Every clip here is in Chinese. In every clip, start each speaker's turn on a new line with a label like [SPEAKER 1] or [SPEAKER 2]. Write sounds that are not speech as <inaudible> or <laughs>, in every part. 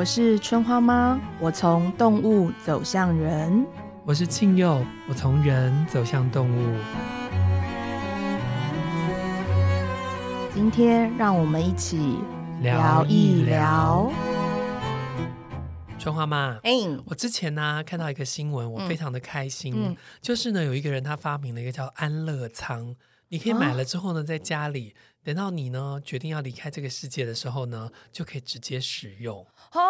[SPEAKER 1] 我是春花妈，我从动物走向人。
[SPEAKER 2] 我是庆佑，我从人走向动物。
[SPEAKER 1] 今天让我们一起聊一聊。
[SPEAKER 2] 春花妈，
[SPEAKER 1] 哎、欸，
[SPEAKER 2] 我之前呢、啊、看到一个新闻，我非常的开心。嗯嗯、就是呢，有一个人他发明了一个叫安乐舱，你可以买了之后呢，在家里，等到你呢决定要离开这个世界的时候呢，就可以直接使用。
[SPEAKER 1] 哦，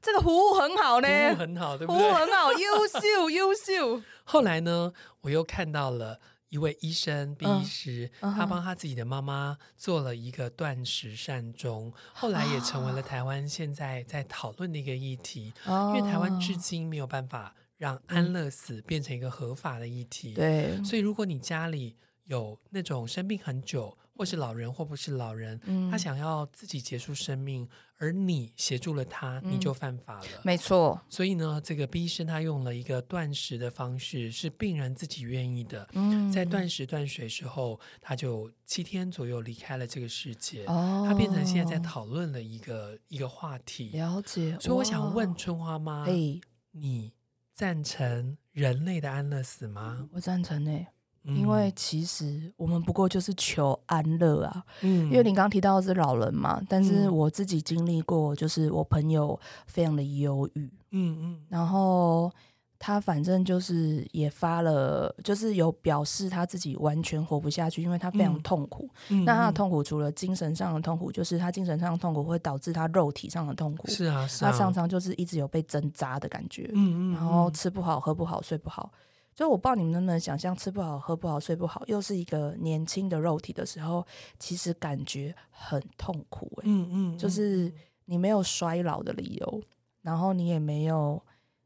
[SPEAKER 1] 这个服务很好呢，
[SPEAKER 2] 服务很好，对不对？
[SPEAKER 1] 服务很好，<laughs> 优秀，优秀。
[SPEAKER 2] 后来呢，我又看到了。一位医生，毕医师，
[SPEAKER 1] 嗯、
[SPEAKER 2] 他帮他自己的妈妈做了一个断食善终，后来也成为了台湾现在在讨论的一个议题。
[SPEAKER 1] 哦、
[SPEAKER 2] 因为台湾至今没有办法让安乐死变成一个合法的议题。
[SPEAKER 1] 对，
[SPEAKER 2] 所以如果你家里有那种生病很久，或是老人，或不是老人，
[SPEAKER 1] 嗯、
[SPEAKER 2] 他想要自己结束生命，而你协助了他，
[SPEAKER 1] 嗯、
[SPEAKER 2] 你就犯法了。
[SPEAKER 1] 没错。
[SPEAKER 2] 所以呢，这个 B 医生他用了一个断食的方式，是病人自己愿意的。
[SPEAKER 1] 嗯、
[SPEAKER 2] 在断食断水之后，他就七天左右离开了这个世界。
[SPEAKER 1] 哦，
[SPEAKER 2] 他变成现在在讨论的一个一个话题。
[SPEAKER 1] 了解。
[SPEAKER 2] 所以我想问春花妈，
[SPEAKER 1] 哎，
[SPEAKER 2] 你赞成人类的安乐死吗？
[SPEAKER 1] 我赞成呢。因为其实我们不过就是求安乐啊，
[SPEAKER 2] 嗯，
[SPEAKER 1] 因为你刚刚提到的是老人嘛，但是我自己经历过，就是我朋友非常的忧郁，
[SPEAKER 2] 嗯嗯，嗯
[SPEAKER 1] 然后他反正就是也发了，就是有表示他自己完全活不下去，因为他非常痛苦。
[SPEAKER 2] 嗯、
[SPEAKER 1] 那他的痛苦除了精神上的痛苦，就是他精神上的痛苦会导致他肉体上的痛苦。
[SPEAKER 2] 是啊，是啊，
[SPEAKER 1] 他常常就是一直有被针扎的感觉，
[SPEAKER 2] 嗯嗯，
[SPEAKER 1] 然后吃不好、喝不好、睡不好。所以我不知道你们能不能想象，吃不好、喝不好、睡不好，又是一个年轻的肉体的时候，其实感觉很痛苦、欸。
[SPEAKER 2] 嗯嗯，
[SPEAKER 1] 就是你没有衰老的理由，然后你也没有，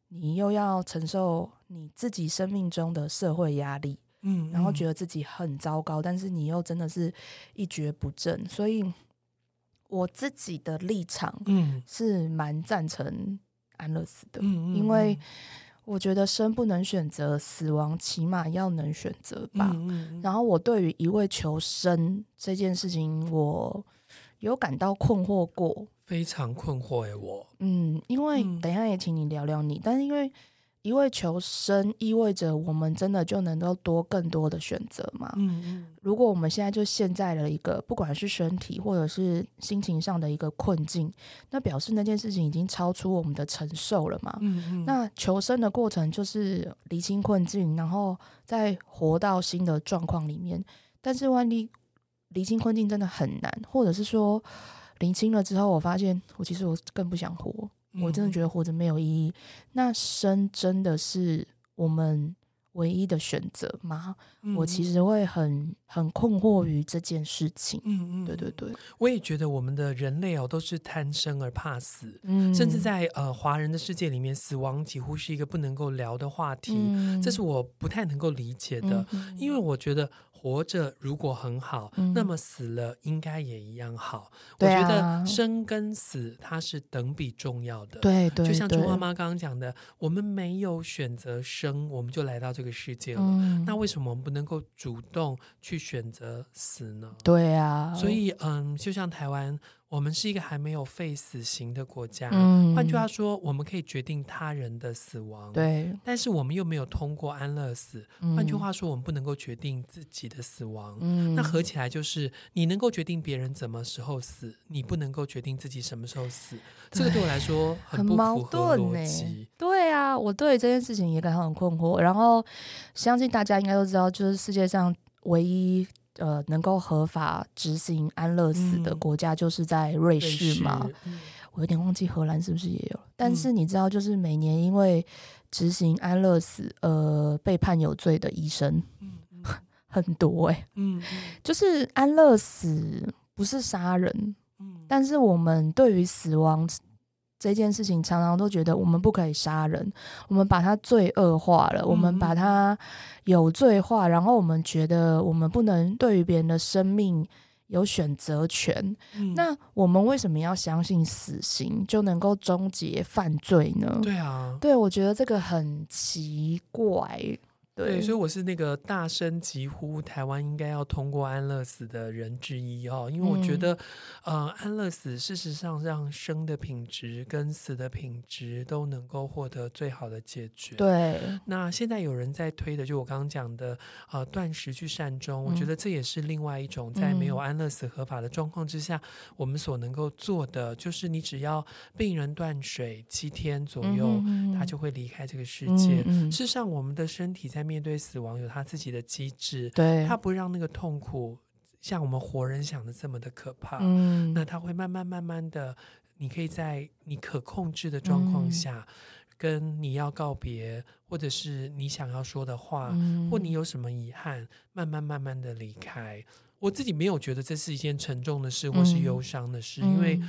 [SPEAKER 1] 你又要承受你自己生命中的社会压力，
[SPEAKER 2] 嗯，
[SPEAKER 1] 然后觉得自己很糟糕，但是你又真的是一蹶不振。所以我自己的立场，嗯，是蛮赞成安乐死的，
[SPEAKER 2] 嗯，
[SPEAKER 1] 因为。我觉得生不能选择，死亡起码要能选择吧。
[SPEAKER 2] 嗯嗯、
[SPEAKER 1] 然后我对于一味求生这件事情，我有感到困惑过，
[SPEAKER 2] 非常困惑诶，我
[SPEAKER 1] 嗯，因为等一下也请你聊聊你，嗯、但是因为。一味求生意味着我们真的就能够多更多的选择吗？
[SPEAKER 2] 嗯嗯。
[SPEAKER 1] 如果我们现在就陷在了一个不管是身体或者是心情上的一个困境，那表示那件事情已经超出我们的承受了嘛？
[SPEAKER 2] 嗯嗯。
[SPEAKER 1] 那求生的过程就是离清困境，然后再活到新的状况里面。但是万一离清困境真的很难，或者是说厘清了之后，我发现我其实我更不想活。我真的觉得活着没有意义。那生真的是我们唯一的选择吗？嗯、我其实会很很困惑于这件事情。
[SPEAKER 2] 嗯嗯，
[SPEAKER 1] 对对对，
[SPEAKER 2] 我也觉得我们的人类哦都是贪生而怕死。
[SPEAKER 1] 嗯，
[SPEAKER 2] 甚至在呃华人的世界里面，死亡几乎是一个不能够聊的话题。
[SPEAKER 1] 嗯、
[SPEAKER 2] 这是我不太能够理解的，
[SPEAKER 1] 嗯、
[SPEAKER 2] 因为我觉得。活着如果很好，
[SPEAKER 1] 嗯、
[SPEAKER 2] 那么死了应该也一样好。
[SPEAKER 1] 啊、
[SPEAKER 2] 我觉得生跟死它是等比重要的。
[SPEAKER 1] 对对，
[SPEAKER 2] 就像春花妈刚刚讲的，我们没有选择生，我们就来到这个世界了。
[SPEAKER 1] 嗯、
[SPEAKER 2] 那为什么我们不能够主动去选择死呢？
[SPEAKER 1] 对啊，
[SPEAKER 2] 所以嗯，就像台湾。我们是一个还没有废死刑的国家，
[SPEAKER 1] 嗯、
[SPEAKER 2] 换句话说，我们可以决定他人的死亡，
[SPEAKER 1] 对，
[SPEAKER 2] 但是我们又没有通过安乐死。
[SPEAKER 1] 嗯、
[SPEAKER 2] 换句话说，我们不能够决定自己的死亡。
[SPEAKER 1] 嗯、
[SPEAKER 2] 那合起来就是，你能够决定别人什么时候死，你不能够决定自己什么时候死。这个对我来说很不符合逻辑。
[SPEAKER 1] 对啊，我对这件事情也感到很困惑。然后，相信大家应该都知道，就是世界上唯一。呃，能够合法执行安乐死的国家就是在瑞士嘛？
[SPEAKER 2] 嗯、
[SPEAKER 1] 我有点忘记荷兰是不是也有。但是你知道，就是每年因为执行安乐死呃被判有罪的医生、很多哎、欸，
[SPEAKER 2] 嗯，
[SPEAKER 1] 就是安乐死不是杀人，
[SPEAKER 2] 嗯、
[SPEAKER 1] 但是我们对于死亡。这件事情常常都觉得我们不可以杀人，我们把它罪恶化了，嗯、我们把它有罪化，然后我们觉得我们不能对于别人的生命有选择权。
[SPEAKER 2] 嗯、
[SPEAKER 1] 那我们为什么要相信死刑就能够终结犯罪呢？
[SPEAKER 2] 对啊，
[SPEAKER 1] 对，我觉得这个很奇怪。对，
[SPEAKER 2] 所以我是那个大声疾呼台湾应该要通过安乐死的人之一哦，因为我觉得，嗯、呃，安乐死事实上让生的品质跟死的品质都能够获得最好的解决。
[SPEAKER 1] 对，
[SPEAKER 2] 那现在有人在推的，就我刚刚讲的，呃，断食去善终，嗯、我觉得这也是另外一种在没有安乐死合法的状况之下，嗯、我们所能够做的，就是你只要病人断水七天左右，嗯、他就会离开这个世界。事实上，我们的身体在面对死亡有他自己的机制，
[SPEAKER 1] 对，
[SPEAKER 2] 他不让那个痛苦像我们活人想的这么的可怕。
[SPEAKER 1] 嗯，
[SPEAKER 2] 那他会慢慢慢慢的，你可以在你可控制的状况下，嗯、跟你要告别，或者是你想要说的话，嗯、或你有什么遗憾，慢慢慢慢的离开。我自己没有觉得这是一件沉重的事，或是忧伤的事，嗯、因为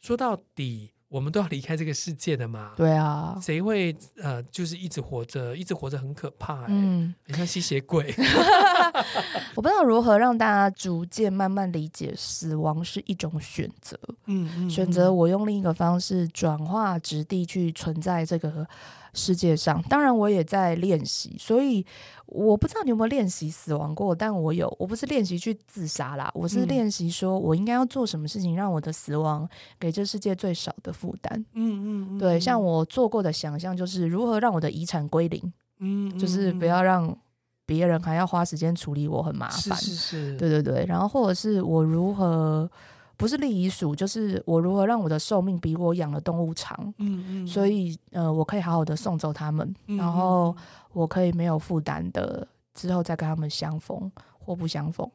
[SPEAKER 2] 说到底。我们都要离开这个世界的嘛？
[SPEAKER 1] 对啊，
[SPEAKER 2] 谁会呃，就是一直活着，一直活着很可怕，欸，
[SPEAKER 1] 嗯，
[SPEAKER 2] 很像吸血鬼。<laughs> <laughs>
[SPEAKER 1] 我不知道如何让大家逐渐慢慢理解，死亡是一种选择。
[SPEAKER 2] 嗯，嗯，
[SPEAKER 1] 选择我用另一个方式转化质地去存在这个世界上，当然我也在练习，所以我不知道你有没有练习死亡过，但我有。我不是练习去自杀啦，我是练习说我应该要做什么事情，让我的死亡给这世界最少的负担。嗯
[SPEAKER 2] 嗯嗯，
[SPEAKER 1] 对，像我做过的想象就是如何让我的遗产归零，
[SPEAKER 2] 嗯，
[SPEAKER 1] 就是不要让别人还要花时间处理我，很麻烦。
[SPEAKER 2] 是是是，
[SPEAKER 1] 对对对，然后或者是我如何。不是立遗嘱，就是我如何让我的寿命比我养的动物长。
[SPEAKER 2] 嗯嗯，
[SPEAKER 1] 所以呃，我可以好好的送走他们，
[SPEAKER 2] 嗯、
[SPEAKER 1] 然后我可以没有负担的之后再跟他们相逢或不相逢。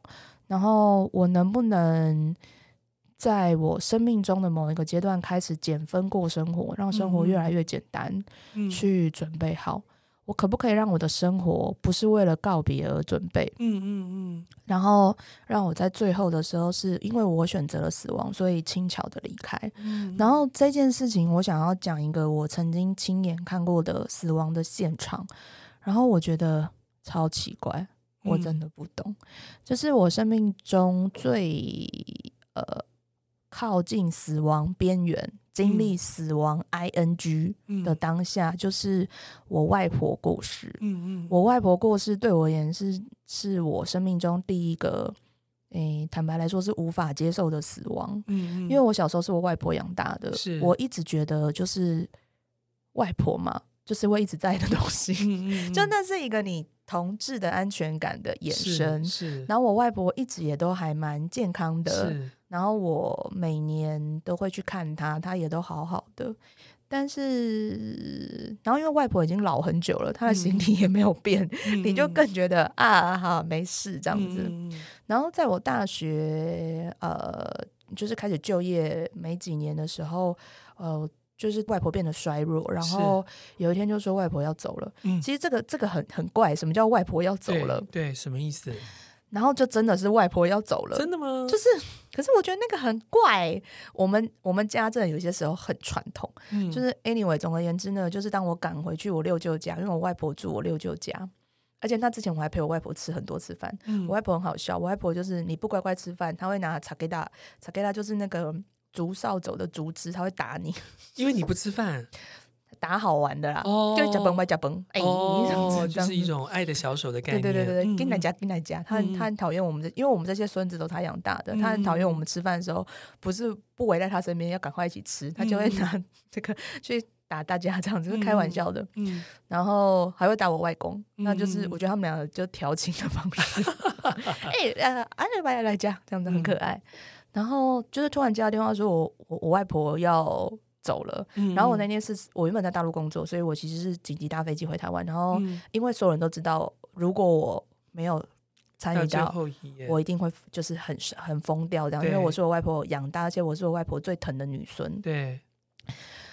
[SPEAKER 1] 然后我能不能在我生命中的某一个阶段开始减分过生活，让生活越来越简单，
[SPEAKER 2] 嗯、
[SPEAKER 1] 去准备好。我可不可以让我的生活不是为了告别而准备？
[SPEAKER 2] 嗯嗯嗯。
[SPEAKER 1] 然后让我在最后的时候，是因为我选择了死亡，所以轻巧的离开。
[SPEAKER 2] 嗯。
[SPEAKER 1] 然后这件事情，我想要讲一个我曾经亲眼看过的死亡的现场，然后我觉得超奇怪，我真的不懂。嗯。就是我生命中最呃靠近死亡边缘。经历死亡 ing 的当下，就是我外婆过世。
[SPEAKER 2] 嗯嗯，
[SPEAKER 1] 我外婆过世对我而言是是我生命中第一个，诶，坦白来说是无法接受的死亡。
[SPEAKER 2] 嗯嗯，
[SPEAKER 1] 因为我小时候是我外婆养大的，
[SPEAKER 2] 是
[SPEAKER 1] 我一直觉得就是外婆嘛，就是会一直在的东西。
[SPEAKER 2] 嗯嗯，<laughs>
[SPEAKER 1] 就那是一个你同志的安全感的衍生。
[SPEAKER 2] 是，
[SPEAKER 1] 然后我外婆一直也都还蛮健康的。
[SPEAKER 2] 是。
[SPEAKER 1] 然后我每年都会去看他，他也都好好的。但是，然后因为外婆已经老很久了，她的形体也没有变，嗯、<laughs> 你就更觉得啊，哈没事这样子。
[SPEAKER 2] 嗯、
[SPEAKER 1] 然后在我大学呃，就是开始就业没几年的时候，呃，就是外婆变得衰弱，然后有一天就说外婆要走了。
[SPEAKER 2] 嗯、
[SPEAKER 1] 其实这个这个很很怪，什么叫外婆要走了？
[SPEAKER 2] 对，对，什么意思？
[SPEAKER 1] 然后就真的是外婆要走了，
[SPEAKER 2] 真的吗？
[SPEAKER 1] 就是，可是我觉得那个很怪。我们我们家真的有些时候很传统，
[SPEAKER 2] 嗯，
[SPEAKER 1] 就是 anyway，总而言之呢，就是当我赶回去我六舅家，因为我外婆住我六舅家，而且那之前我还陪我外婆吃很多次饭。
[SPEAKER 2] 嗯，
[SPEAKER 1] 我外婆很好笑，我外婆就是你不乖乖吃饭，她会拿茶给大茶给大，就是那个竹扫帚的竹枝，她会打你，
[SPEAKER 2] 因为你不吃饭。
[SPEAKER 1] 打好玩的啦，
[SPEAKER 2] 哦、
[SPEAKER 1] 就是夹崩不夹崩，哎，
[SPEAKER 2] 哦，就是一种爱的小手的概念。
[SPEAKER 1] 对对对对，给奶家跟奶家，
[SPEAKER 2] 嗯、
[SPEAKER 1] 他很他很讨厌我们的，因为我们这些孙子都他养大的，嗯、他很讨厌我们吃饭的时候不是不围在他身边，要赶快一起吃，他就会拿 <laughs> 这个去打大家，这样子是开玩笑的。
[SPEAKER 2] 嗯，
[SPEAKER 1] 然后还会打我外公，
[SPEAKER 2] 嗯、
[SPEAKER 1] 那就是我觉得他们两个就调情的方式。<laughs> 哎、欸，呃，阿来来来家这样子很可爱。嗯、然后就是突然接到电话说我我我外婆要。走了，
[SPEAKER 2] 嗯、
[SPEAKER 1] 然后我那天是我原本在大陆工作，所以我其实是紧急搭飞机回台湾。然后因为所有人都知道，如果我没有参与到，我一定会就是很很疯掉这
[SPEAKER 2] 样，
[SPEAKER 1] 因为我是我外婆养大，而且我是我外婆最疼的女孙。
[SPEAKER 2] 对，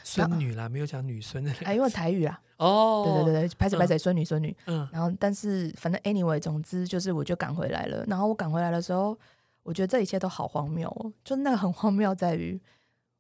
[SPEAKER 2] 孙女啦，没有讲女孙的。
[SPEAKER 1] 哎，因为台语啦。
[SPEAKER 2] 哦，
[SPEAKER 1] 对对对对，拍谁拍谁，孙女孙女。
[SPEAKER 2] 嗯，
[SPEAKER 1] 然后但是反正 anyway，总之就是我就赶回来了。然后我赶回来的时候，我觉得这一切都好荒谬哦。就那个很荒谬在于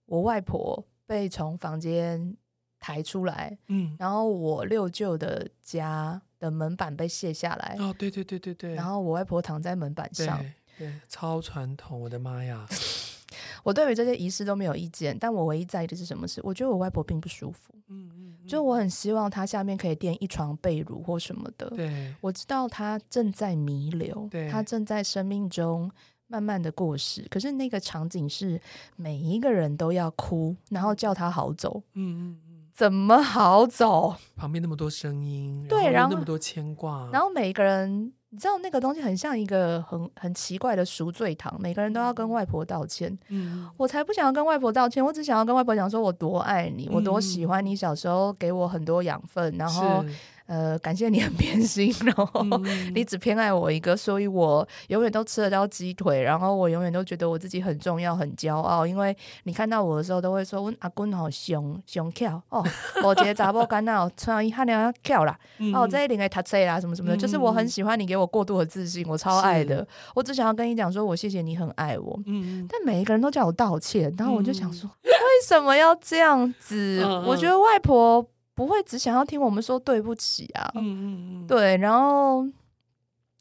[SPEAKER 1] 我外婆。被从房间抬出来，
[SPEAKER 2] 嗯，
[SPEAKER 1] 然后我六舅的家的门板被卸下来，
[SPEAKER 2] 哦，对对对对对，
[SPEAKER 1] 然后我外婆躺在门板上，
[SPEAKER 2] 对，对，超传统，我的妈呀！<laughs>
[SPEAKER 1] 我对于这些仪式都没有意见，但我唯一在意的是什么事？我觉得我外婆并不舒服。嗯嗯，就我很希望她下面可以垫一床被褥或什么的。
[SPEAKER 2] 对，
[SPEAKER 1] 我知道她正在弥留，对，她正在生命中慢慢的过世。可是那个场景是每一个人都要哭，然后叫他好走。嗯嗯嗯，怎么好走？
[SPEAKER 2] 旁边那么多声音，对，然后那么多牵挂，
[SPEAKER 1] 然后每一个人。你知道那个东西很像一个很很奇怪的赎罪堂，每个人都要跟外婆道歉。嗯，我才不想要跟外婆道歉，我只想要跟外婆讲说我多爱你，我多喜欢你，小时候给我很多养分，然后。呃，感谢你很偏心，然后 <laughs> 你只偏爱我一个，所以我永远都吃得到鸡腿，然后我永远都觉得我自己很重要、很骄傲，因为你看到我的时候都会说，我阿公好雄雄，跳哦，<laughs> 我觉得查某囡仔穿一汉了巧啦，哦，这一点给他吹啦，什么什么的，就是我很喜欢你给我过度的自信，我超爱的，我只想要跟你讲说，我谢谢你很爱我，嗯。但每一个人都叫我道歉，然后我就想说，为什么要这样子？我觉得外婆。不会只想要听我们说对不起啊，嗯嗯嗯，对，然后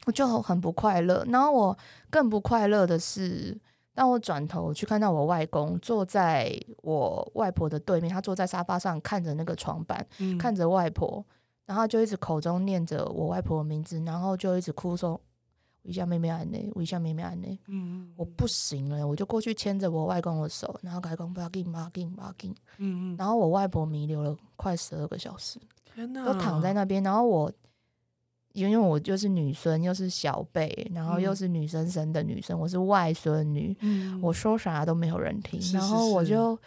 [SPEAKER 1] 我就很不快乐。然后我更不快乐的是，当我转头去看到我外公坐在我外婆的对面，他坐在沙发上看着那个床板，嗯、看着外婆，然后就一直口中念着我外婆的名字，然后就一直哭说。一下妹妹安呢，我一下妹妹安呢，嗯，我不行了，我就过去牵着我外公的手，然后跟他讲不要紧，不要紧，不要紧，嗯嗯，然后我外婆弥留了快十二个小时，天哪，都躺在那边，然后我因为我就是女生，又是小辈，然后又是女生生的女生，我是外孙女，嗯，我说啥都没有人听，然后我就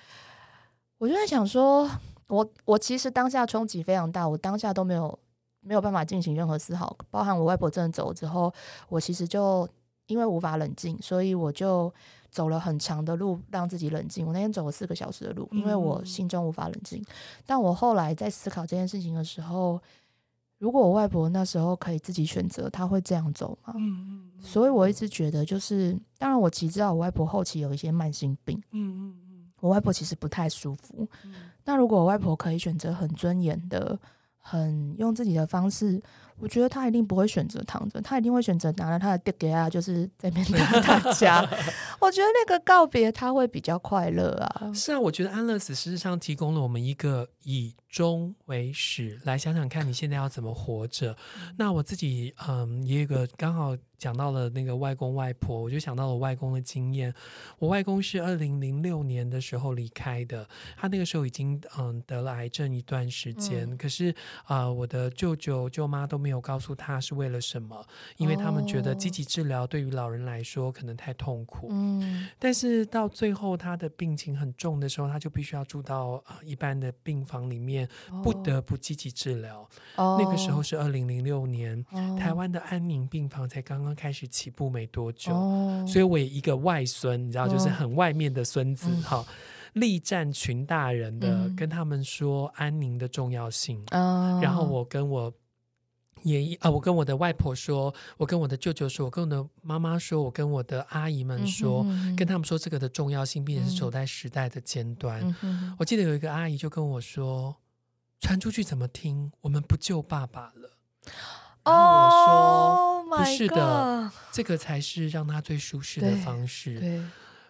[SPEAKER 1] 我就在想说，我我其实当下冲击非常大，我当下都没有。没有办法进行任何思考，包含我外婆真的走了之后，我其实就因为无法冷静，所以我就走了很长的路让自己冷静。我那天走了四个小时的路，因为我心中无法冷静。嗯、但我后来在思考这件事情的时候，如果我外婆那时候可以自己选择，她会这样走吗？嗯、所以我一直觉得，就是当然我其实知道我外婆后期有一些慢性病。嗯、我外婆其实不太舒服。那、嗯、如果我外婆可以选择很尊严的。很用自己的方式，我觉得他一定不会选择躺着，他一定会选择拿了他的碟给啊，就是在面对大家。<laughs> 我觉得那个告别他会比较快乐啊。
[SPEAKER 2] 是啊，我觉得安乐死事实上提供了我们一个以终为始，来想想看你现在要怎么活着。嗯、那我自己嗯，也有个刚好。讲到了那个外公外婆，我就想到了外公的经验。我外公是二零零六年的时候离开的，他那个时候已经嗯得了癌症一段时间。嗯、可是啊、呃，我的舅舅舅妈都没有告诉他是为了什么，因为他们觉得积极治疗对于老人来说可能太痛苦。嗯，但是到最后他的病情很重的时候，他就必须要住到一般的病房里面，不得不积极治疗。哦、那个时候是二零零六年，哦、台湾的安宁病房才刚刚。开始起步没多久，哦、所以我也一个外孙，你知道，就是很外面的孙子，哈、哦，力战群大人的，嗯、跟他们说安宁的重要性。哦、然后我跟我爷爷啊，我跟我的外婆说，我跟我的舅舅说，我跟我的妈妈说，我跟我的阿姨们说，跟他们说这个的重要性，并且是走在时代的尖端。嗯、我记得有一个阿姨就跟我说，传出去怎么听？我们不救爸爸了。然后我说：“ oh、不是的，这个才是让他最舒适的方式。对，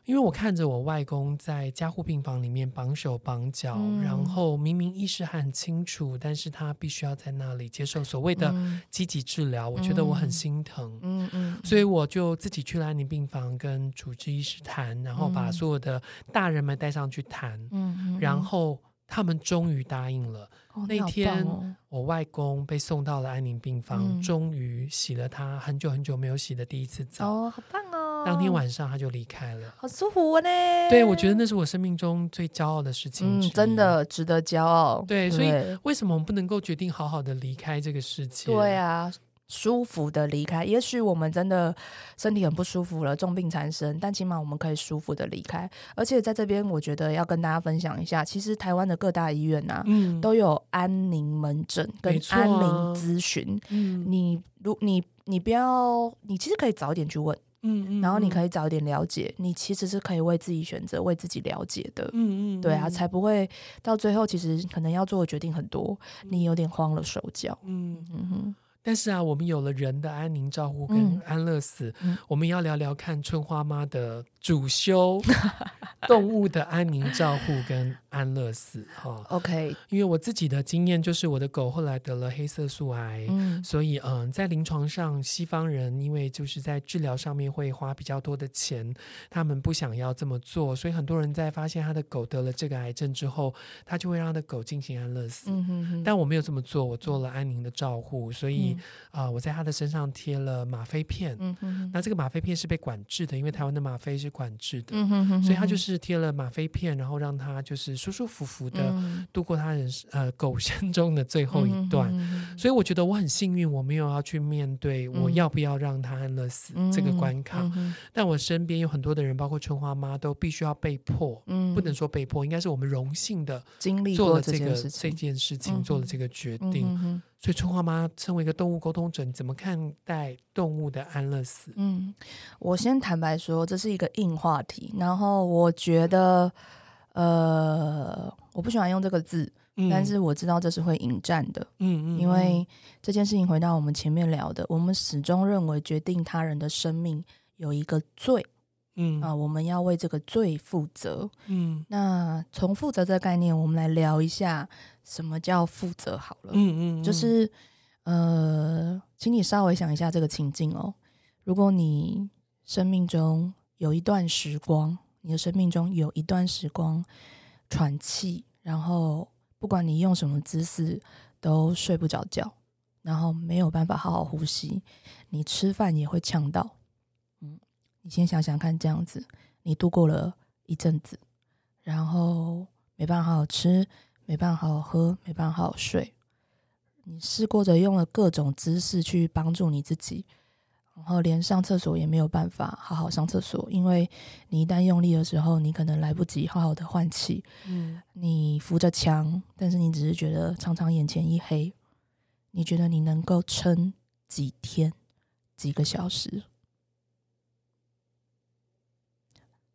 [SPEAKER 2] 因为我看着我外公在加护病房里面绑手绑脚，嗯、然后明明意识很清楚，但是他必须要在那里接受所谓的积极治疗。嗯、我觉得我很心疼，嗯嗯，嗯所以我就自己去了安宁病房跟主治医师谈，然后把所有的大人们带上去谈，嗯，然后他们终于答应了。”哦、那天，我外公被送到了安宁病房，嗯、终于洗了他很久很久没有洗的第一次澡。
[SPEAKER 1] 哦，好棒哦！当
[SPEAKER 2] 天晚上他就离开了，
[SPEAKER 1] 好舒服呢。
[SPEAKER 2] 对，我觉得那是我生命中最骄傲的事情，
[SPEAKER 1] 嗯，真的值得骄傲。
[SPEAKER 2] 对，对，所以为什么我们不能够决定好好的离开这个世界？
[SPEAKER 1] 对啊。舒服的离开，也许我们真的身体很不舒服了，重病缠身，但起码我们可以舒服的离开。而且在这边，我觉得要跟大家分享一下，其实台湾的各大医院呐、啊，嗯、都有安宁门诊跟安宁咨询。嗯、你如你你不要，你其实可以早一点去问，嗯嗯，然后你可以早一点了解，你其实是可以为自己选择，为自己了解的，嗯嗯，对啊，才不会到最后，其实可能要做的决定很多，你有点慌了手脚，嗯。嗯哼。
[SPEAKER 2] 但是啊，我们有了人的安宁照护跟安乐死，我们要聊聊看春花妈的主修 <laughs> 动物的安宁照护跟安乐死哈。
[SPEAKER 1] OK，
[SPEAKER 2] 因为我自己的经验就是我的狗后来得了黑色素癌，嗯，所以嗯，在临床上，西方人因为就是在治疗上面会花比较多的钱，他们不想要这么做，所以很多人在发现他的狗得了这个癌症之后，他就会让他的狗进行安乐死。嗯哼哼，但我没有这么做，我做了安宁的照护，所以啊、嗯呃，我在他的身上贴了吗啡片。嗯哼哼，那这个吗啡片是被管制的，因为台湾的吗啡是管制的。嗯哼哼，所以他就是贴了吗啡片，然后让他就是舒舒服服的度过他人生呃狗生中的最后一段。所以我觉得我很幸运，我没有要去面对我要不要让他安乐死这个关卡。但我身边有很多的人，包括春花妈，都必须要被迫，不能说被迫，应该是我们荣幸的经历做了这个这件事情，做了这个决定。所以春花妈身为一个动物沟通者，你怎么看待动物的安乐死？
[SPEAKER 1] 嗯，我先坦白说，这是一个硬话题。然后我觉得，呃，我不喜欢用这个字，嗯、但是我知道这是会引战的。嗯，嗯嗯，因为这件事情回到我们前面聊的，我们始终认为决定他人的生命有一个罪。嗯啊、呃，我们要为这个罪负责。嗯，那从负责这个概念，我们来聊一下什么叫负责好了。嗯，嗯嗯，就是呃，请你稍微想一下这个情境哦。如果你生命中有一段时光，你的生命中有一段时光喘气，然后不管你用什么姿势都睡不着觉，然后没有办法好好呼吸，你吃饭也会呛到。你先想想看，这样子你度过了一阵子，然后没办法好好吃，没办法好好喝，没办法好好睡。你试过着用了各种姿势去帮助你自己，然后连上厕所也没有办法好好上厕所，因为你一旦用力的时候，你可能来不及好好的换气。嗯，你扶着墙，但是你只是觉得常常眼前一黑。你觉得你能够撑几天、几个小时？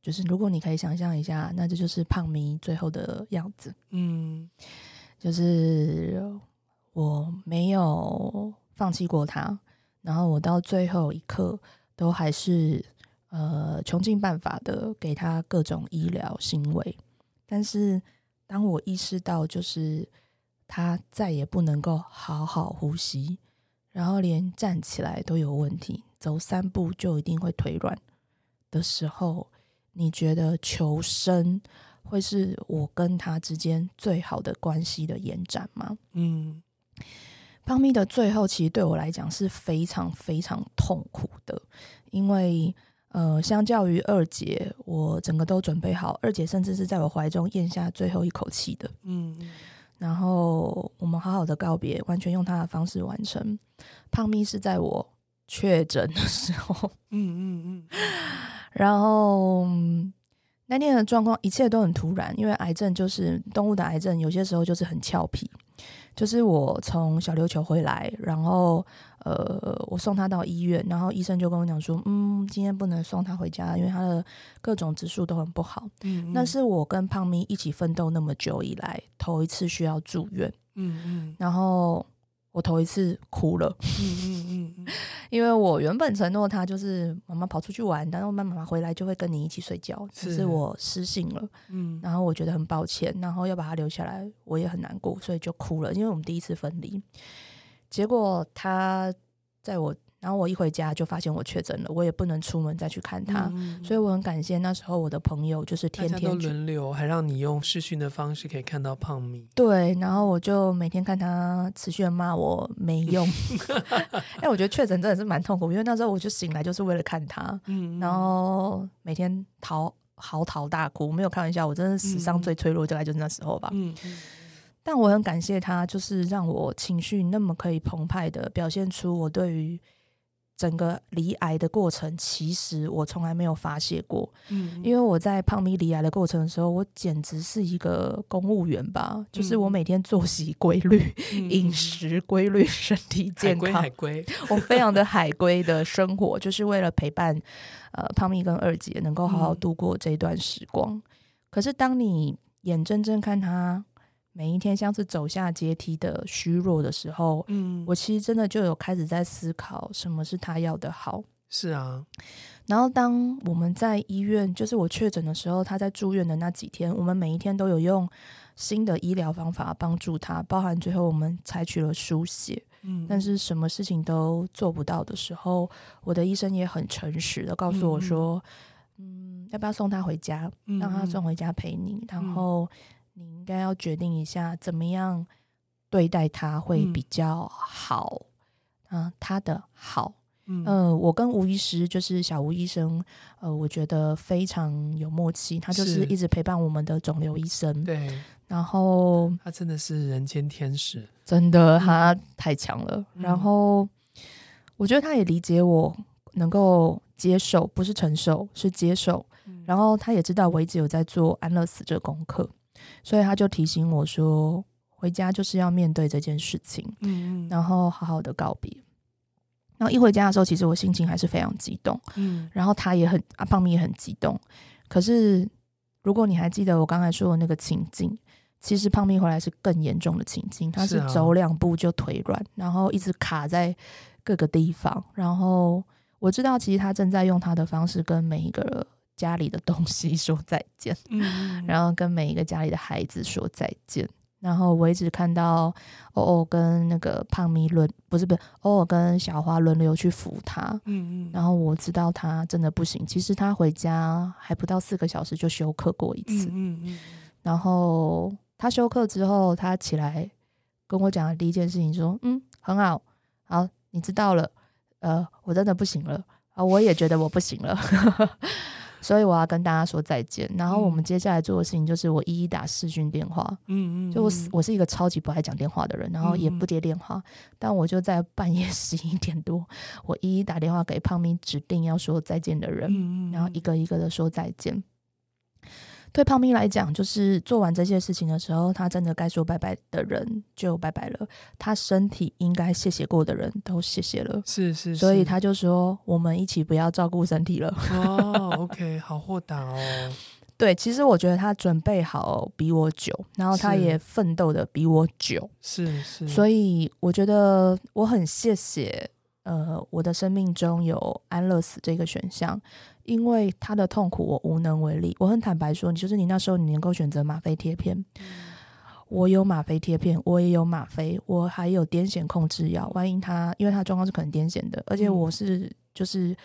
[SPEAKER 1] 就是如果你可以想象一下，那这就是胖咪最后的样子。嗯，就是我没有放弃过他，然后我到最后一刻都还是呃穷尽办法的给他各种医疗行为。但是当我意识到，就是他再也不能够好好呼吸，然后连站起来都有问题，走三步就一定会腿软的时候。你觉得求生会是我跟他之间最好的关系的延展吗？嗯，胖咪的最后其实对我来讲是非常非常痛苦的，因为呃，相较于二姐，我整个都准备好，二姐甚至是在我怀中咽下最后一口气的。嗯，然后我们好好的告别，完全用他的方式完成。胖咪是在我确诊的时候，嗯嗯嗯。<laughs> 然后那天的状况，一切都很突然，因为癌症就是动物的癌症，有些时候就是很俏皮。就是我从小琉球回来，然后呃，我送他到医院，然后医生就跟我讲说，嗯，今天不能送他回家，因为他的各种指数都很不好。嗯，嗯，那是我跟胖咪一起奋斗那么久以来头一次需要住院。嗯嗯，然后。我头一次哭了，嗯嗯嗯，<laughs> 因为我原本承诺他就是妈妈跑出去玩，然后妈妈回来就会跟你一起睡觉，只是我失信了，嗯，然后我觉得很抱歉，然后要把他留下来，我也很难过，所以就哭了，因为我们第一次分离，结果他在我。然后我一回家就发现我确诊了，我也不能出门再去看他，嗯、所以我很感谢那时候我的朋友，就是天天都
[SPEAKER 2] 轮流，还让你用视讯的方式可以看到胖米。
[SPEAKER 1] 对，然后我就每天看他持续的骂我没用，哎，我觉得确诊真的是蛮痛苦，因为那时候我就醒来就是为了看他，嗯、然后每天嚎嚎啕大哭，没有开玩笑，我真的史上最脆弱，大概就是那时候吧。嗯嗯但我很感谢他，就是让我情绪那么可以澎湃的表现出我对于。整个离癌的过程，其实我从来没有发泄过。嗯，因为我在胖咪离癌的过程的时候，我简直是一个公务员吧。嗯、就是我每天作息规律、嗯、饮食规律、身体健康，
[SPEAKER 2] 海龟，海龟
[SPEAKER 1] 我非常的海龟的生活，就是为了陪伴呃胖咪跟二姐能够好好度过这段时光。嗯、可是当你眼睁睁看他。每一天像是走下阶梯的虚弱的时候，嗯，我其实真的就有开始在思考什么是他要的好。
[SPEAKER 2] 是啊，
[SPEAKER 1] 然后当我们在医院，就是我确诊的时候，他在住院的那几天，我们每一天都有用新的医疗方法帮助他，包含最后我们采取了输血。嗯，但是什么事情都做不到的时候，我的医生也很诚实的告诉我说，嗯，嗯，要不要送他回家，让他送回家陪你，嗯，然后你应该要决定一下怎么样对待他会比较好。嗯，他的好，嗯、呃，我跟吴医师就是小吴医生，呃，我觉得非常有默契，他就是一直陪伴我们的肿瘤医生，
[SPEAKER 2] 对，
[SPEAKER 1] 然后
[SPEAKER 2] 他真的是人间天使，
[SPEAKER 1] 真的他太强了，嗯、然后我觉得他也理解我，能够接受，不是承受，是接受，嗯、然后他也知道我一直有在做安乐死这个功课，所以他就提醒我说，回家就是要面对这件事情，嗯，然后好好的告别。然后一回家的时候，其实我心情还是非常激动，嗯，然后他也很阿胖咪也很激动。可是如果你还记得我刚才说的那个情境，其实胖咪回来是更严重的情境，他是走两步就腿软，然后一直卡在各个地方。然后我知道，其实他正在用他的方式跟每一个家里的东西说再见，嗯，<laughs> 然后跟每一个家里的孩子说再见。然后我一直看到欧欧跟那个胖咪轮，不是不是，欧欧跟小花轮流去扶他。嗯嗯。然后我知道他真的不行。其实他回家还不到四个小时就休克过一次。嗯嗯。然后他休克之后，他起来跟我讲的第一件事情说：“嗯，很好，好，你知道了。呃，我真的不行了啊，我也觉得我不行了。”所以我要跟大家说再见，然后我们接下来做的事情就是我一一打视讯电话。嗯嗯，就我我是一个超级不爱讲电话的人，然后也不接电话，但我就在半夜 <laughs> 十一点多，我一一打电话给胖咪指定要说再见的人，然后一个一个的说再见。对胖咪来讲，就是做完这些事情的时候，他真的该说拜拜的人就拜拜了。他身体应该谢谢过的人都谢谢了，
[SPEAKER 2] 是是，是，
[SPEAKER 1] 所以他就说：“我们一起不要照顾身体了。<laughs> ”
[SPEAKER 2] 哦，OK，好豁达哦。
[SPEAKER 1] 对，其实我觉得他准备好比我久，然后他也奋斗的比我久，
[SPEAKER 2] 是是，
[SPEAKER 1] 所以我觉得我很谢谢。呃，我的生命中有安乐死这个选项，因为他的痛苦我无能为力。我很坦白说，你就是你那时候你能够选择吗啡贴片，嗯、我有吗啡贴片，我也有吗啡，我还有癫痫控制药。万一他，因为他状况是可能癫痫的，而且我是就是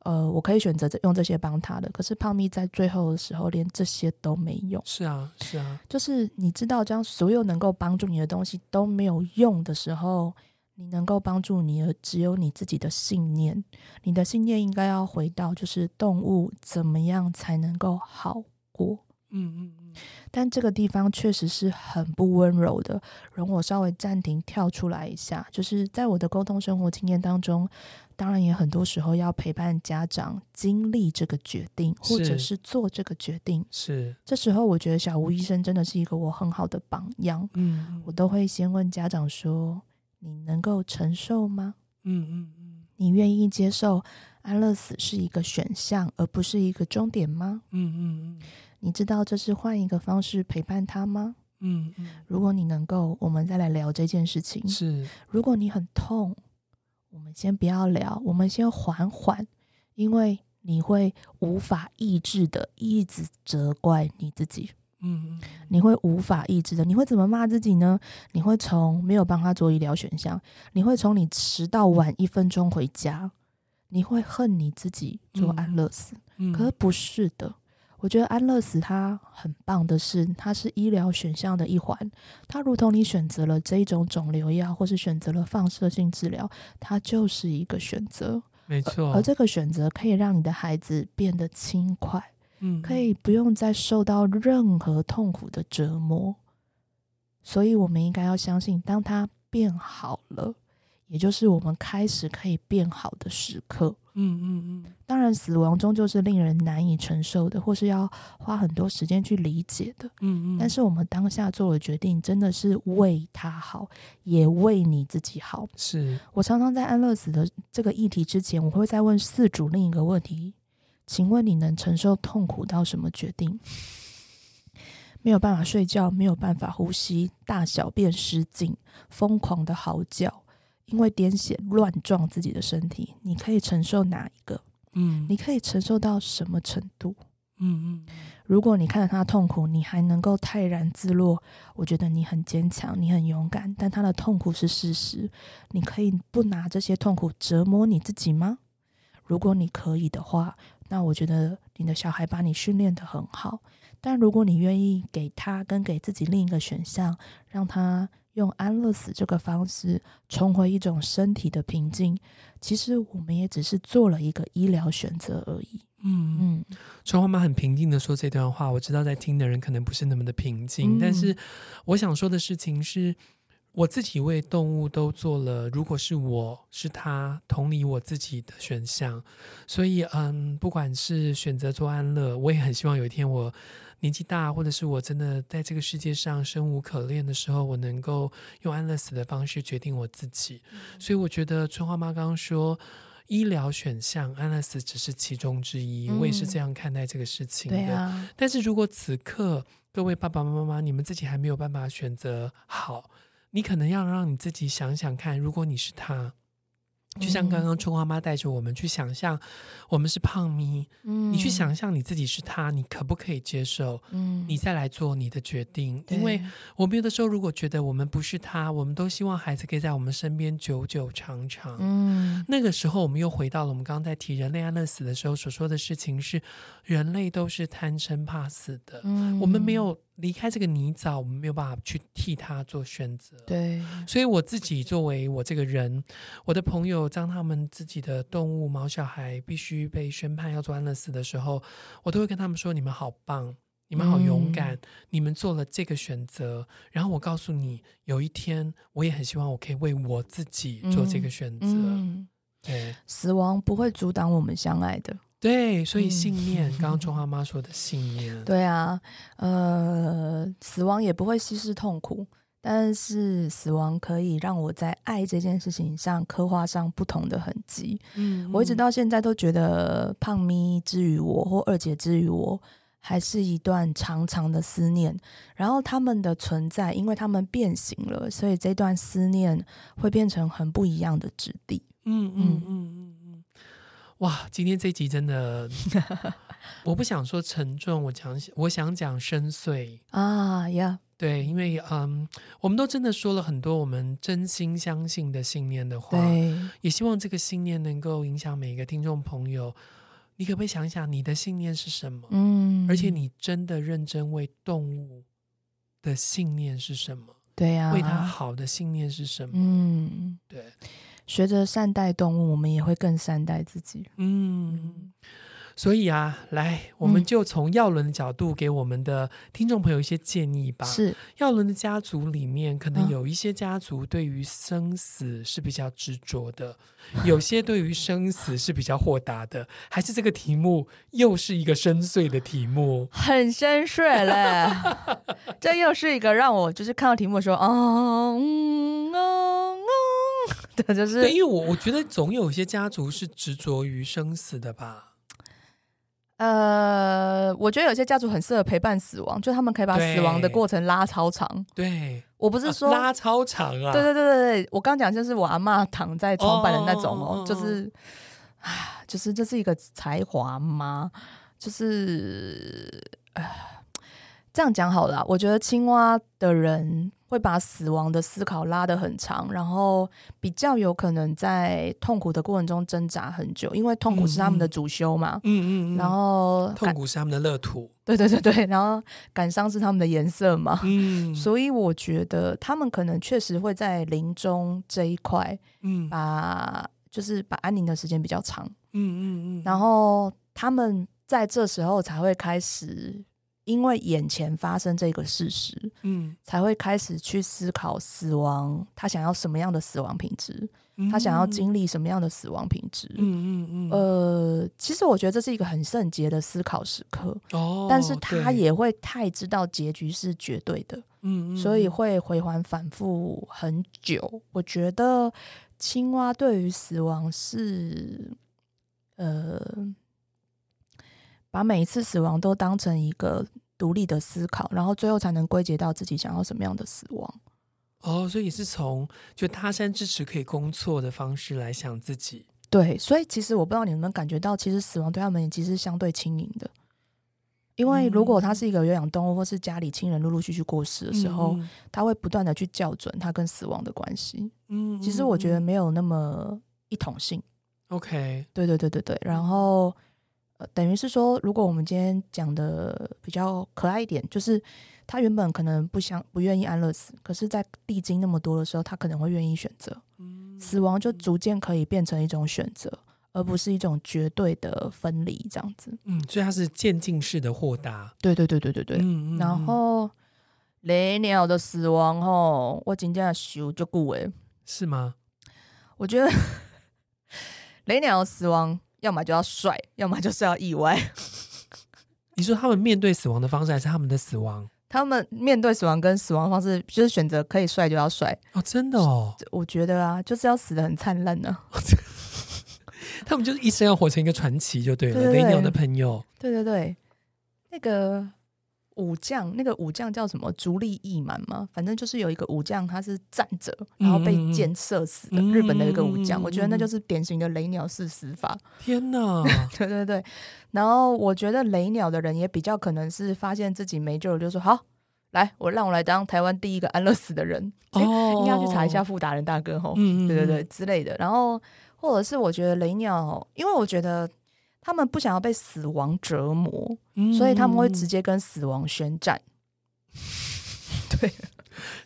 [SPEAKER 1] 呃，我可以选择用这些帮他的。可是胖咪在最后的时候连这些都没用。
[SPEAKER 2] 是啊，是啊，
[SPEAKER 1] 就是你知道，将所有能够帮助你的东西都没有用的时候。你能够帮助你的只有你自己的信念，你的信念应该要回到就是动物怎么样才能够好过？嗯嗯嗯。但这个地方确实是很不温柔的。容我稍微暂停跳出来一下，就是在我的沟通生活经验当中，当然也很多时候要陪伴家长经历这个决定，或者是做这个决定。
[SPEAKER 2] 是。
[SPEAKER 1] 这时候我觉得小吴医生真的是一个我很好的榜样。嗯，我都会先问家长说。你能够承受吗？嗯嗯嗯，你愿意接受安乐死是一个选项，而不是一个终点吗？嗯嗯嗯，你知道这是换一个方式陪伴他吗？嗯嗯，如果你能够，我们再来聊这件事情。
[SPEAKER 2] 是，
[SPEAKER 1] 如果你很痛，我们先不要聊，我们先缓缓，因为你会无法抑制的一直责怪你自己。嗯，你会无法抑制的，你会怎么骂自己呢？你会从没有帮他做医疗选项，你会从你迟到晚一分钟回家，你会恨你自己做安乐死。嗯，可是不是的，我觉得安乐死它很棒的是，它是医疗选项的一环，它如同你选择了这一种肿瘤药，或是选择了放射性治疗，它就是一个选择，
[SPEAKER 2] 没错。
[SPEAKER 1] 而，而这个选择可以让你的孩子变得轻快。嗯，可以不用再受到任何痛苦的折磨，所以我们应该要相信，当他变好了，也就是我们开始可以变好的时刻。嗯嗯嗯。当然，死亡终究是令人难以承受的，或是要花很多时间去理解的。嗯嗯。但是我们当下做的决定，真的是为他好，也为你自己好。
[SPEAKER 2] 是。
[SPEAKER 1] 我常常在安乐死的这个议题之前，我会再问四主另一个问题。请问你能承受痛苦到什么决定？没有办法睡觉，没有办法呼吸，大小便失禁，疯狂的嚎叫，因为癫痫乱撞自己的身体，你可以承受哪一个？
[SPEAKER 2] 嗯，
[SPEAKER 1] 你可以承受到什么程度？
[SPEAKER 2] 嗯嗯。
[SPEAKER 1] 如果你看到他痛苦，你还能够泰然自若，我觉得你很坚强，你很勇敢。但他的痛苦是事实，你可以不拿这些痛苦折磨你自己吗？如果你可以的话，那我觉得你的小孩把你训练的很好。但如果你愿意给他跟给自己另一个选项，让他用安乐死这个方式重回一种身体的平静，其实我们也只是做了一个医疗选择而已。
[SPEAKER 2] 嗯嗯，春花妈很平静的说这段话，我知道在听的人可能不是那么的平静，嗯、但是我想说的事情是，我自己为动物都做了，如果是我是他同理我自己的选项，所以嗯，不管是选择做安乐，我也很希望有一天我年纪大，或者是我真的在这个世界上生无可恋的时候，我能够用安乐死的方式决定我自己。嗯、所以我觉得春花妈刚刚说。医疗选项，安乐死只是其中之一，嗯，我也是这样看待这个事情的。啊。但是如果此刻各位爸爸妈妈，你们自己还没有办法选择好，你可能要让你自己想想看，如果你是他。就像刚刚春花妈带着我们去想象，我们是胖咪，嗯，你去想象你自己是他，你可不可以接受？嗯，你再来做你的决定，因为我们有的时候如果觉得我们不是他，我们都希望孩子可以在我们身边久久长长。嗯，那个时候我们又回到了我们刚刚在提人类安乐死的时候所说的事情是，人类都是贪生怕死的，嗯，我们没有。离开这个泥沼，我们没有办法去替他做选择。
[SPEAKER 1] 对，
[SPEAKER 2] 所以我自己作为我这个人，我的朋友当他们自己的动物毛小孩必须被宣判要做安乐死的时候，我都会跟他们说：“你们好棒，你们好勇敢，嗯、你们做了这个选择。”然后我告诉你，有一天我也很希望我可以为我自己做这个选择。嗯嗯、对，
[SPEAKER 1] 死亡不会阻挡我们相爱的。
[SPEAKER 2] 对，所以信念，嗯、刚刚 <laughs> 中华妈说的信念，
[SPEAKER 1] 对啊，呃，死亡也不会稀释痛苦，但是死亡可以让我在爱这件事情上刻画上不同的痕迹。嗯，我一直到现在都觉得胖咪之于我，或二姐之于我，还是一段长长的思念。然后他们的存在，因为他们变形了，所以这段思念会变成很不一样的质地。
[SPEAKER 2] 嗯嗯嗯嗯。哇，今天这集真的，我不想说沉重，我讲，我想讲深邃
[SPEAKER 1] 啊呀，yeah.
[SPEAKER 2] 对，因为嗯，我们都真的说了很多我们真心相信的信念的话，
[SPEAKER 1] 对，
[SPEAKER 2] 也希望这个信念能够影响每一个听众朋友。你可不可以想一想，你的信念是什么？嗯，而且你真的认真为动物的信念是什么？
[SPEAKER 1] 对呀、啊，
[SPEAKER 2] 为他好的信念是什么？
[SPEAKER 1] 嗯，
[SPEAKER 2] 对。
[SPEAKER 1] 学着善待动物，我们也会更善待自己。
[SPEAKER 2] 嗯，所以啊，来，我们就从耀伦的角度给我们的听众朋友一些建议吧。
[SPEAKER 1] 是
[SPEAKER 2] 耀伦的家族里面，可能有一些家族对于生死是比较执着的，嗯、有些对于生死是比较豁达的。<laughs> 还是这个题目又是一个深邃的题目，
[SPEAKER 1] 很深邃嘞。<laughs> 这又是一个让我就是看到题目说，哦，嗯，哦。对，就是
[SPEAKER 2] 对，因为我我觉得总有一些家族是执着于生死的吧。
[SPEAKER 1] 呃，我觉得有些家族很适合陪伴死亡，就他们可以把死亡的过程拉超长。
[SPEAKER 2] 对，
[SPEAKER 1] 我不是说、
[SPEAKER 2] 啊、拉超长啊。
[SPEAKER 1] 对对对对对，我刚讲就是我阿妈躺在床板的那种哦，就是，啊，就是这是一个才华吗？就是，呃，这样讲好了，我觉得青蛙的人。会把死亡的思考拉得很长，然后比较有可能在痛苦的过程中挣扎很久，因为痛苦是他们的主修嘛。嗯嗯，嗯。然后
[SPEAKER 2] 痛苦是他们的乐土。
[SPEAKER 1] 对对对对，然后感伤是他们的颜色嘛。嗯。所以我觉得他们可能确实会在临终这一块，嗯，把就是把安宁的时间比较长。嗯嗯嗯。然后他们在这时候才会开始。因为眼前发生这个事实，嗯，才会开始去思考死亡，他想要什么样的死亡品质，嗯，他想要经历什么样的死亡品质，嗯嗯嗯。呃，其实我觉得这是一个很圣洁的思考时刻，哦，但是他也会太知道结局是绝对的，嗯，所以会回环反复很久。我觉得青蛙对于死亡是，呃。把每一次死亡都当成一个独立的思考，然后最后才能归结到自己想要什么样的死亡。
[SPEAKER 2] 哦，所以是从就他山之石可以攻错的方式来想自己。
[SPEAKER 1] 对，所以其实我不知道你们感觉到，其实死亡对他们其实是相对轻盈的。因为如果他是一个有养动物，或是家里亲人陆陆续续过世的时候，嗯、他会不断的去校准他跟死亡的关系。嗯，其实我觉得没有那么一统性。
[SPEAKER 2] OK，
[SPEAKER 1] 对对对对对。然后，呃、等于是说，如果我们今天讲的比较可爱一点，就是他原本可能不想不愿意安乐死，可是，在历经那么多的时候，他可能会愿意选择。嗯，死亡就逐渐可以变成一种选择。而不是一种绝对的分离，这样子。
[SPEAKER 2] 嗯，所以它是渐进式的豁达。
[SPEAKER 1] 对对对对对对。嗯嗯。然后雷鸟的死亡，吼，我真正修就顾诶。
[SPEAKER 2] 是吗？
[SPEAKER 1] 我觉得 <laughs> 雷鸟的死亡，要么就要帅，要么就是要意外。<laughs>
[SPEAKER 2] 你说他们面对死亡的方式，还是他们的死亡？
[SPEAKER 1] 他们面对死亡跟死亡方式，就是选择可以帅就要帅。
[SPEAKER 2] 哦，真的哦。
[SPEAKER 1] 我觉得啊，就是要死的很灿烂呢。<laughs>
[SPEAKER 2] 他们就是一生要活成一个传奇就对了，雷鸟的朋友。
[SPEAKER 1] 对对对，那个武将，那个武将叫什么？足利义满吗？反正就是有一个武将，他是站着，然后被箭射死的。嗯、日本的一个武将，嗯、我觉得那就是典型的雷鸟式死法。
[SPEAKER 2] 天哪！<laughs>
[SPEAKER 1] 对对对，然后我觉得雷鸟的人也比较可能是发现自己没救了，就说好，来，我让我来当台湾第一个安乐死的人。哦，应该要去查一下富达人大哥吼，嗯、对对对之类的。然后。或者是我觉得雷鸟，因为我觉得他们不想要被死亡折磨，嗯、所以他们会直接跟死亡宣战。<laughs> 对，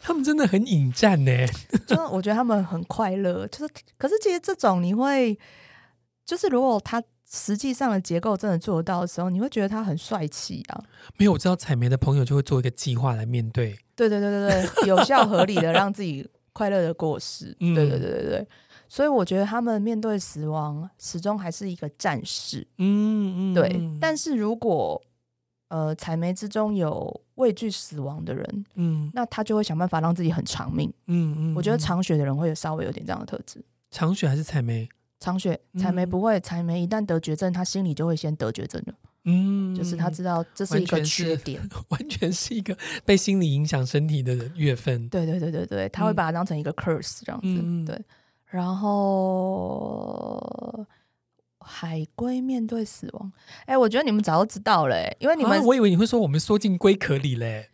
[SPEAKER 2] 他们真的很引战呢。<laughs>
[SPEAKER 1] 就我觉得他们很快乐，就是可是其实这种你会，就是如果他实际上的结构真的做得到的时候，你会觉得他很帅气啊。
[SPEAKER 2] 没有，我知道采梅的朋友就会做一个计划来面对。
[SPEAKER 1] 对对对对对，有效合理的让自己快乐的过世。<laughs> 嗯、对对对对对。所以我觉得他们面对死亡始终还是一个战士，嗯嗯，对。但是如果呃采梅之中有畏惧死亡的人，嗯，那他就会想办法让自己很长命，嗯嗯。我觉得长雪的人会有稍微有点这样的特质。
[SPEAKER 2] 长雪还是采梅？
[SPEAKER 1] 长雪，采梅不会。采梅一旦得绝症，他心里就会先得绝症了，嗯，就是他知道这是一个缺点，
[SPEAKER 2] 完全，完全是一个被心理影响身体的月份。
[SPEAKER 1] 对对对对对，他会把它当成一个 curse 这样子，嗯、对。然后海龟面对死亡，哎，我觉得你们早就知道了，因为你们、啊，
[SPEAKER 2] 我以为你会说我们缩进龟壳里嘞，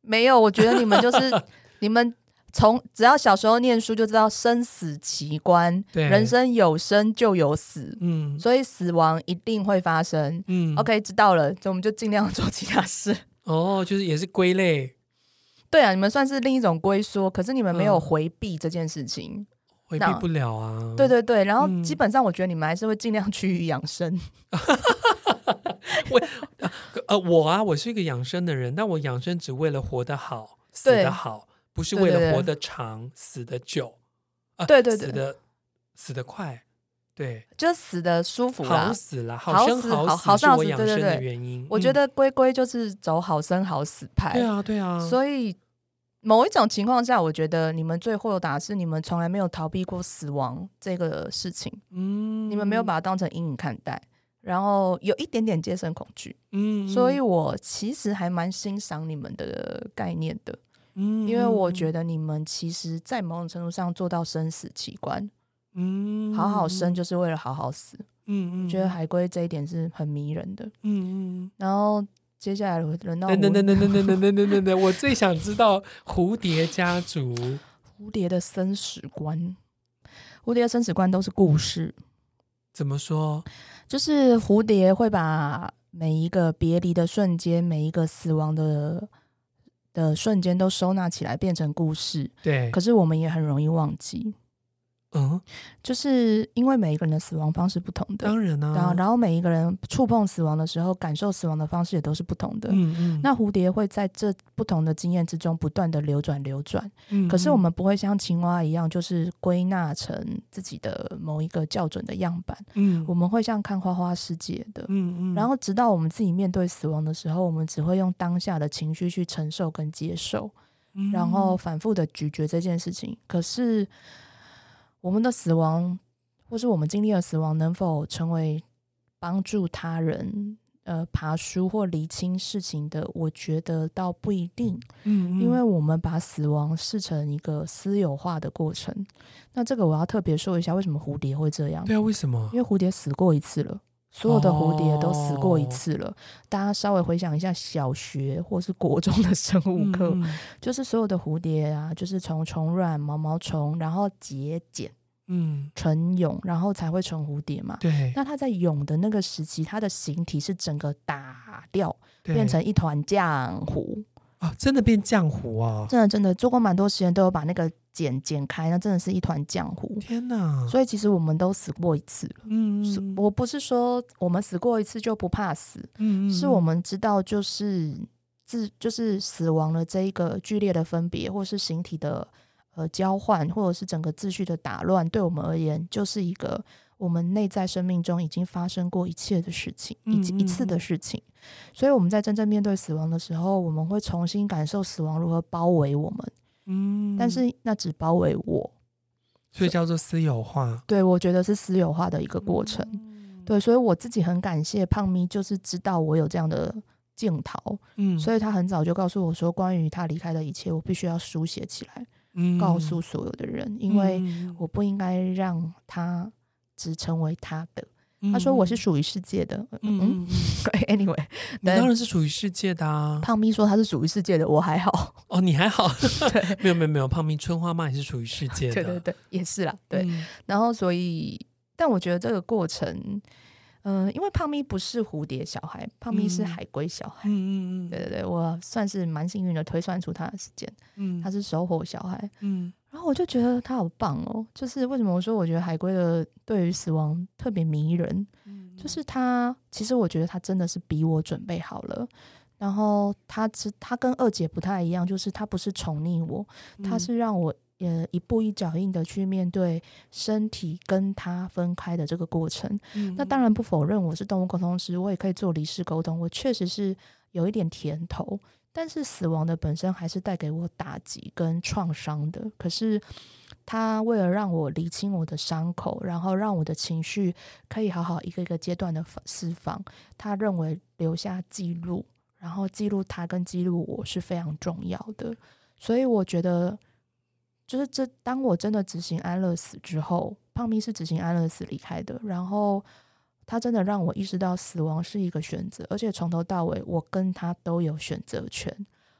[SPEAKER 1] 没有，我觉得你们就是 <laughs> 你们从只要小时候念书就知道生死奇观，人生有生就有死，嗯，所以死亡一定会发生，嗯，OK，知道了，所以我们就尽量 <laughs> 做其他事。<laughs>
[SPEAKER 2] 哦，就是也是归类，
[SPEAKER 1] 对啊，你们算是另一种龟缩，可是你们没有回避这件事情。嗯
[SPEAKER 2] 回避不了啊！
[SPEAKER 1] 对对对，然后基本上我觉得你们还是会尽量趋于养生。<laughs>
[SPEAKER 2] 我呃我啊，我是一个养生的人，但我养生只为了活得好、死得好，不是为了活得长、死得久。
[SPEAKER 1] 对对对，
[SPEAKER 2] 死得死得快，对，
[SPEAKER 1] 就死得舒服啦，
[SPEAKER 2] 好死啦，好生好死是我养生的原因。
[SPEAKER 1] 我觉得龟龟就是走好生好死派。
[SPEAKER 2] 对啊，对啊，
[SPEAKER 1] 所以。某一种情况下，我觉得你们最豁达是你们从来没有逃避过死亡这个事情，嗯，你们没有把它当成阴影看待，然后有一点点接生恐惧，嗯，所以我其实还蛮欣赏你们的概念的，嗯，因为我觉得你们其实，在某种程度上做到生死奇观，嗯，好好生就是为了好好死，嗯嗯，觉得海龟这一点是很迷人的，嗯嗯，然后。接下来轮到等等等等等等等等等等，
[SPEAKER 2] 我最想知道蝴蝶家族
[SPEAKER 1] 蝴蝶的生死观，蝴蝶的生死观都是故事。
[SPEAKER 2] 怎么说？
[SPEAKER 1] 就是蝴蝶会把每一个别离的瞬间，每一个死亡的的瞬间都收纳起来，变成故事。
[SPEAKER 2] 对，
[SPEAKER 1] 可是我们也很容易忘记。嗯，就是因为每一个人的死亡方式不同的，
[SPEAKER 2] 当然啊，
[SPEAKER 1] 然后然后每一个人触碰死亡的时候，感受死亡的方式也都是不同的。嗯嗯，那蝴蝶会在这不同的经验之中不断的流转流转。嗯，可是我们不会像青蛙一样，就是归纳成自己的某一个校准的样板。嗯，我们会像看花花世界的。嗯嗯，然后直到我们自己面对死亡的时候，我们只会用当下的情绪去承受跟接受，然后反复的咀嚼这件事情。可是。我们的死亡，或是我们经历了死亡，能否成为帮助他人呃爬书或厘清事情的，我觉得倒不一定。
[SPEAKER 2] 嗯，嗯，
[SPEAKER 1] 因为我们把死亡视成一个私有化的过程。那这个我要特别说一下，为什么蝴蝶会这样？
[SPEAKER 2] 对啊，为什么？
[SPEAKER 1] 因为蝴蝶死过一次了。所有的蝴蝶都死过一次了。哦、大家稍微回想一下小学或是国中的生物课，<laughs> 就是所有的蝴蝶啊，就是从虫卵、毛毛虫，然后结茧，嗯，成蛹，然后才会成蝴蝶嘛。
[SPEAKER 2] 对。
[SPEAKER 1] 那它在蛹的那个时期，它的形体是整个打掉，变成一团浆糊。
[SPEAKER 2] 啊、哦，真的变浆糊啊！
[SPEAKER 1] 真的真的做过蛮多实验，都有把那个剪剪开，那真的是一团浆糊。
[SPEAKER 2] 天哪！
[SPEAKER 1] 所以其实我们都死过一次了。
[SPEAKER 2] 嗯，
[SPEAKER 1] 我不是说我们死过一次就不怕死，嗯，是我们知道就是自就是死亡的这一个剧烈的分别，或是形体的呃交换，或者是整个秩序的打乱，对我们而言就是一个。我们内在生命中已经发生过一切的事情，一一次的事情，所以我们在真正面对死亡的时候，我们会重新感受死亡如何包围我们。嗯，但是那只包围我，
[SPEAKER 2] 所以叫做私有化。
[SPEAKER 1] 对，我觉得是私有化的一个过程。对，所以我自己很感谢胖咪，就是知道我有这样的镜头，嗯，所以他很早就告诉我说，关于他离开的一切，我必须要书写起来，告诉所有的人，因为我不应该让他。只成为他的，他说我是属于世界的，嗯，嗯，<laughs> Anyway，
[SPEAKER 2] 你当然是属于世界的啊。
[SPEAKER 1] 胖咪说他是属于世界的，我还好。<laughs>
[SPEAKER 2] 哦，你还好？<laughs> 对，没有没有没有，胖咪春花妈也是属于世界的，
[SPEAKER 1] 对对对，也是啦。对，嗯、然后所以，但我觉得这个过程。嗯、呃，因为胖咪不是蝴蝶小孩，胖咪是海龟小孩。嗯嗯嗯，对对对，我算是蛮幸运的推算出他的时间。嗯，他是守火小孩。嗯，然后我就觉得他好棒哦，就是为什么我说我觉得海龟的对于死亡特别迷人，嗯，就是他其实我觉得他真的是比我准备好了。然后他只他跟二姐不太一样，就是他不是宠溺我，他是让我。也一步一脚印的去面对身体跟他分开的这个过程。嗯、那当然不否认我是动物沟通师，我也可以做离世沟通。我确实是有一点甜头，但是死亡的本身还是带给我打击跟创伤的。可是他为了让我理清我的伤口，然后让我的情绪可以好好一个一个阶段的释放，他认为留下记录，然后记录他跟记录我是非常重要的。所以我觉得。就是这，当我真的执行安乐死之后，胖咪是执行安乐死离开的。然后他真的让我意识到死亡是一个选择，而且从头到尾我跟他都有选择权。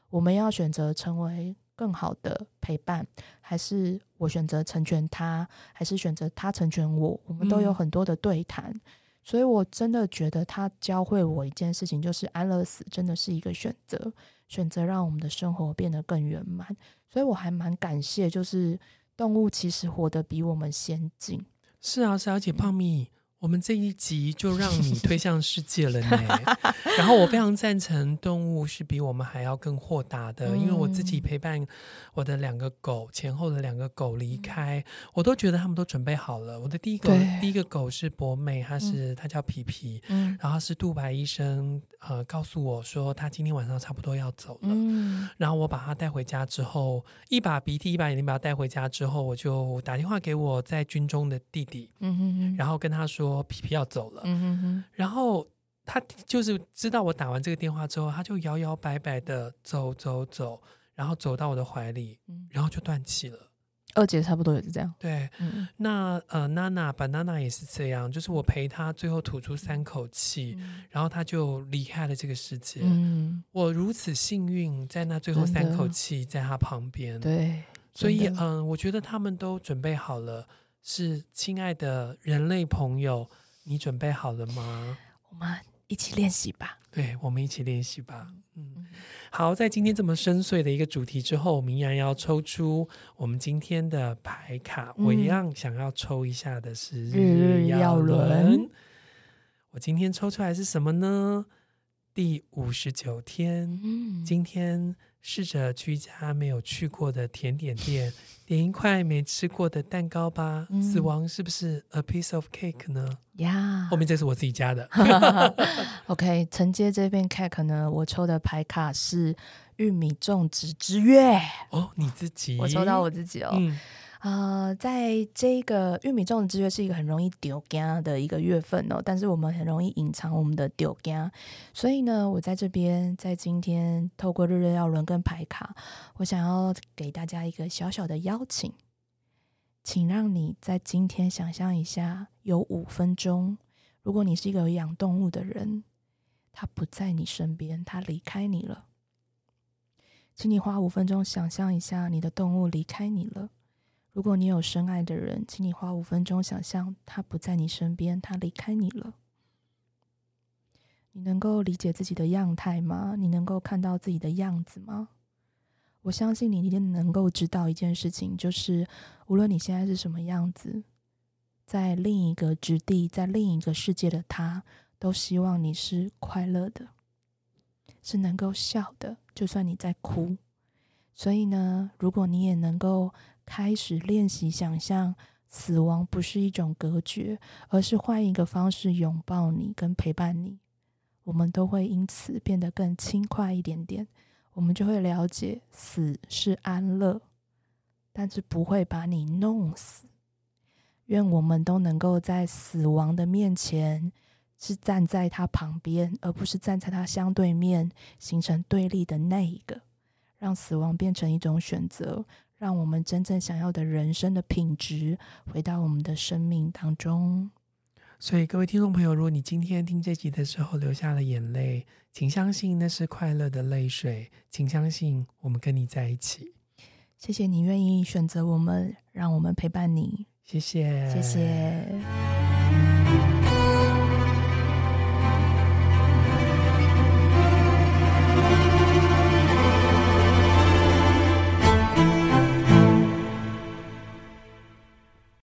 [SPEAKER 1] 我们要选择成为更好的陪伴，还是我选择成全他，还是选择他成全我？我们都有很多的对谈。嗯。所以我真的觉得他教会我一件事情，就是安乐死真的是一个选择，选择让我们的生活变得更圆满。所以我还蛮感谢，就是动物其实活得比我们先进。
[SPEAKER 2] 是啊，是啊，而且胖咪。我们这一集就让你推向世界了呢，<laughs> 然后我非常赞成动物是比我们还要更豁达的，嗯、因为我自己陪伴我的两个狗，前后的两个狗离开，我都觉得他们都准备好了。我的第一个第一个狗是博美，它是它叫皮皮，嗯、然后是杜白医生呃告诉我说他今天晚上差不多要走了，嗯、然后我把它带回家之后，一把鼻涕一把眼泪把它带回家之后，我就打电话给我在军中的弟弟，嗯、哼哼然后跟他说。皮皮要走了，嗯、哼哼然后他就是知道我打完这个电话之后，他就摇摇摆摆的走走走，然后走到我的怀里，嗯、然后就断气了。
[SPEAKER 1] 二姐差不多也是这样。
[SPEAKER 2] 对，嗯、那呃，娜娜、把娜娜也是这样，就是我陪她最后吐出三口气，嗯、然后她就离开了这个世界。嗯、我如此幸运，在那最后三口气在她旁边。
[SPEAKER 1] 对，
[SPEAKER 2] 所以嗯、呃，我觉得他们都准备好了。是亲爱的人类朋友，你准备好了吗？
[SPEAKER 1] 我们一起练习吧。
[SPEAKER 2] 对，我们一起练习吧。嗯，好，在今天这么深邃的一个主题之后，我们依然要抽出我们今天的牌卡。嗯、我一样想要抽一下的是日日曜轮。我今天抽出来是什么呢？第五十九天。嗯，今天。试着去一家没有去过的甜点店，点一块没吃过的蛋糕吧。嗯、死亡是不是 a piece of cake 呢？呀，后面这是我自己加的。<laughs> <laughs>
[SPEAKER 1] OK，承接这片 cake 呢，我抽的牌卡是玉米种植之月。
[SPEAKER 2] 哦，你自己？
[SPEAKER 1] 我抽到我自己哦。嗯呃，在这个玉米种的之月是一个很容易丢家的一个月份哦，但是我们很容易隐藏我们的丢家，所以呢，我在这边在今天透过日月曜轮跟牌卡，我想要给大家一个小小的邀请，请让你在今天想象一下，有五分钟，如果你是一个有养动物的人，他不在你身边，他离开你了，请你花五分钟想象一下，你的动物离开你了。如果你有深爱的人，请你花五分钟想象他不在你身边，他离开你了。你能够理解自己的样态吗？你能够看到自己的样子吗？我相信你一定能够知道一件事情，就是无论你现在是什么样子，在另一个之地，在另一个世界的他，都希望你是快乐的，是能够笑的，就算你在哭。所以呢，如果你也能够。开始练习想象，死亡不是一种隔绝，而是换一个方式拥抱你跟陪伴你。我们都会因此变得更轻快一点点。我们就会了解，死是安乐，但是不会把你弄死。愿我们都能够在死亡的面前，是站在他旁边，而不是站在他相对面，形成对立的那一个，让死亡变成一种选择。让我们真正想要的人生的品质回到我们的生命当中。
[SPEAKER 2] 所以各位听众朋友如果你今天听这集的时候流下了眼泪请相信那是快乐的泪水请相信我们跟你在一起。
[SPEAKER 1] 谢谢你愿意选择我们让我们陪伴你。
[SPEAKER 2] 谢谢。
[SPEAKER 1] 谢谢。